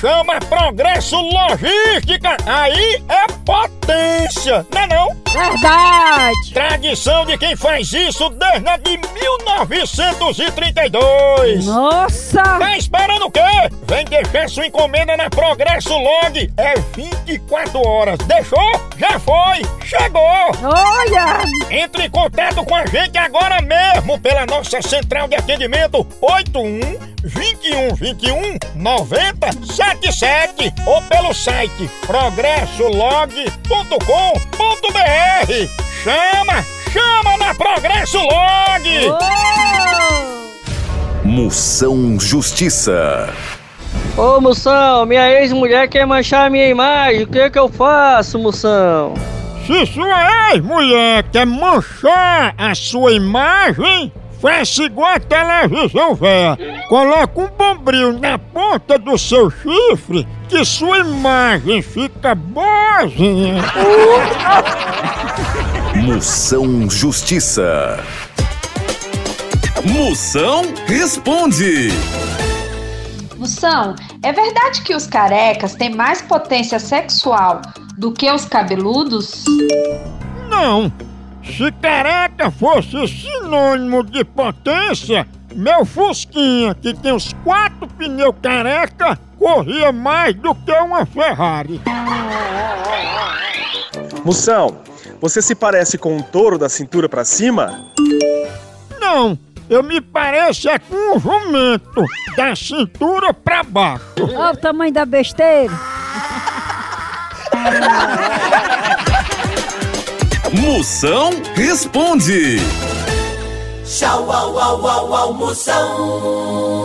Chama, Progresso Logística! Aí é potência, não é não? Verdade! Tradição de quem faz isso desde de 1932! Nossa! Esperando o quê? Vem deixar sua encomenda na Progresso Log! É 24 horas! Deixou? Já foi! Chegou! Olha! Entre em contato com a gente agora mesmo pela nossa central de atendimento 81 21 21 90 77 ou pelo site progressolog.com.br. Chama! Chama na Progresso Log! Oh! Moção Justiça. Ô moção, minha ex-mulher quer manchar a minha imagem, o que que eu faço, moção? Se sua ex-mulher quer manchar a sua imagem, faça igual a televisão véia. Coloca um bombril na ponta do seu chifre que sua imagem fica boazinha. Moção Justiça. Moção responde. Moção, é verdade que os carecas têm mais potência sexual do que os cabeludos? Não! Se careca fosse sinônimo de potência, meu Fusquinha, que tem os quatro pneus careca, corria mais do que uma Ferrari. Moção, você se parece com um touro da cintura pra cima? Não, eu me pareço é com um jumento, da cintura pra baixo. Olha o tamanho da besteira! Moção responde. Tchau, au, au, au, au, Moção.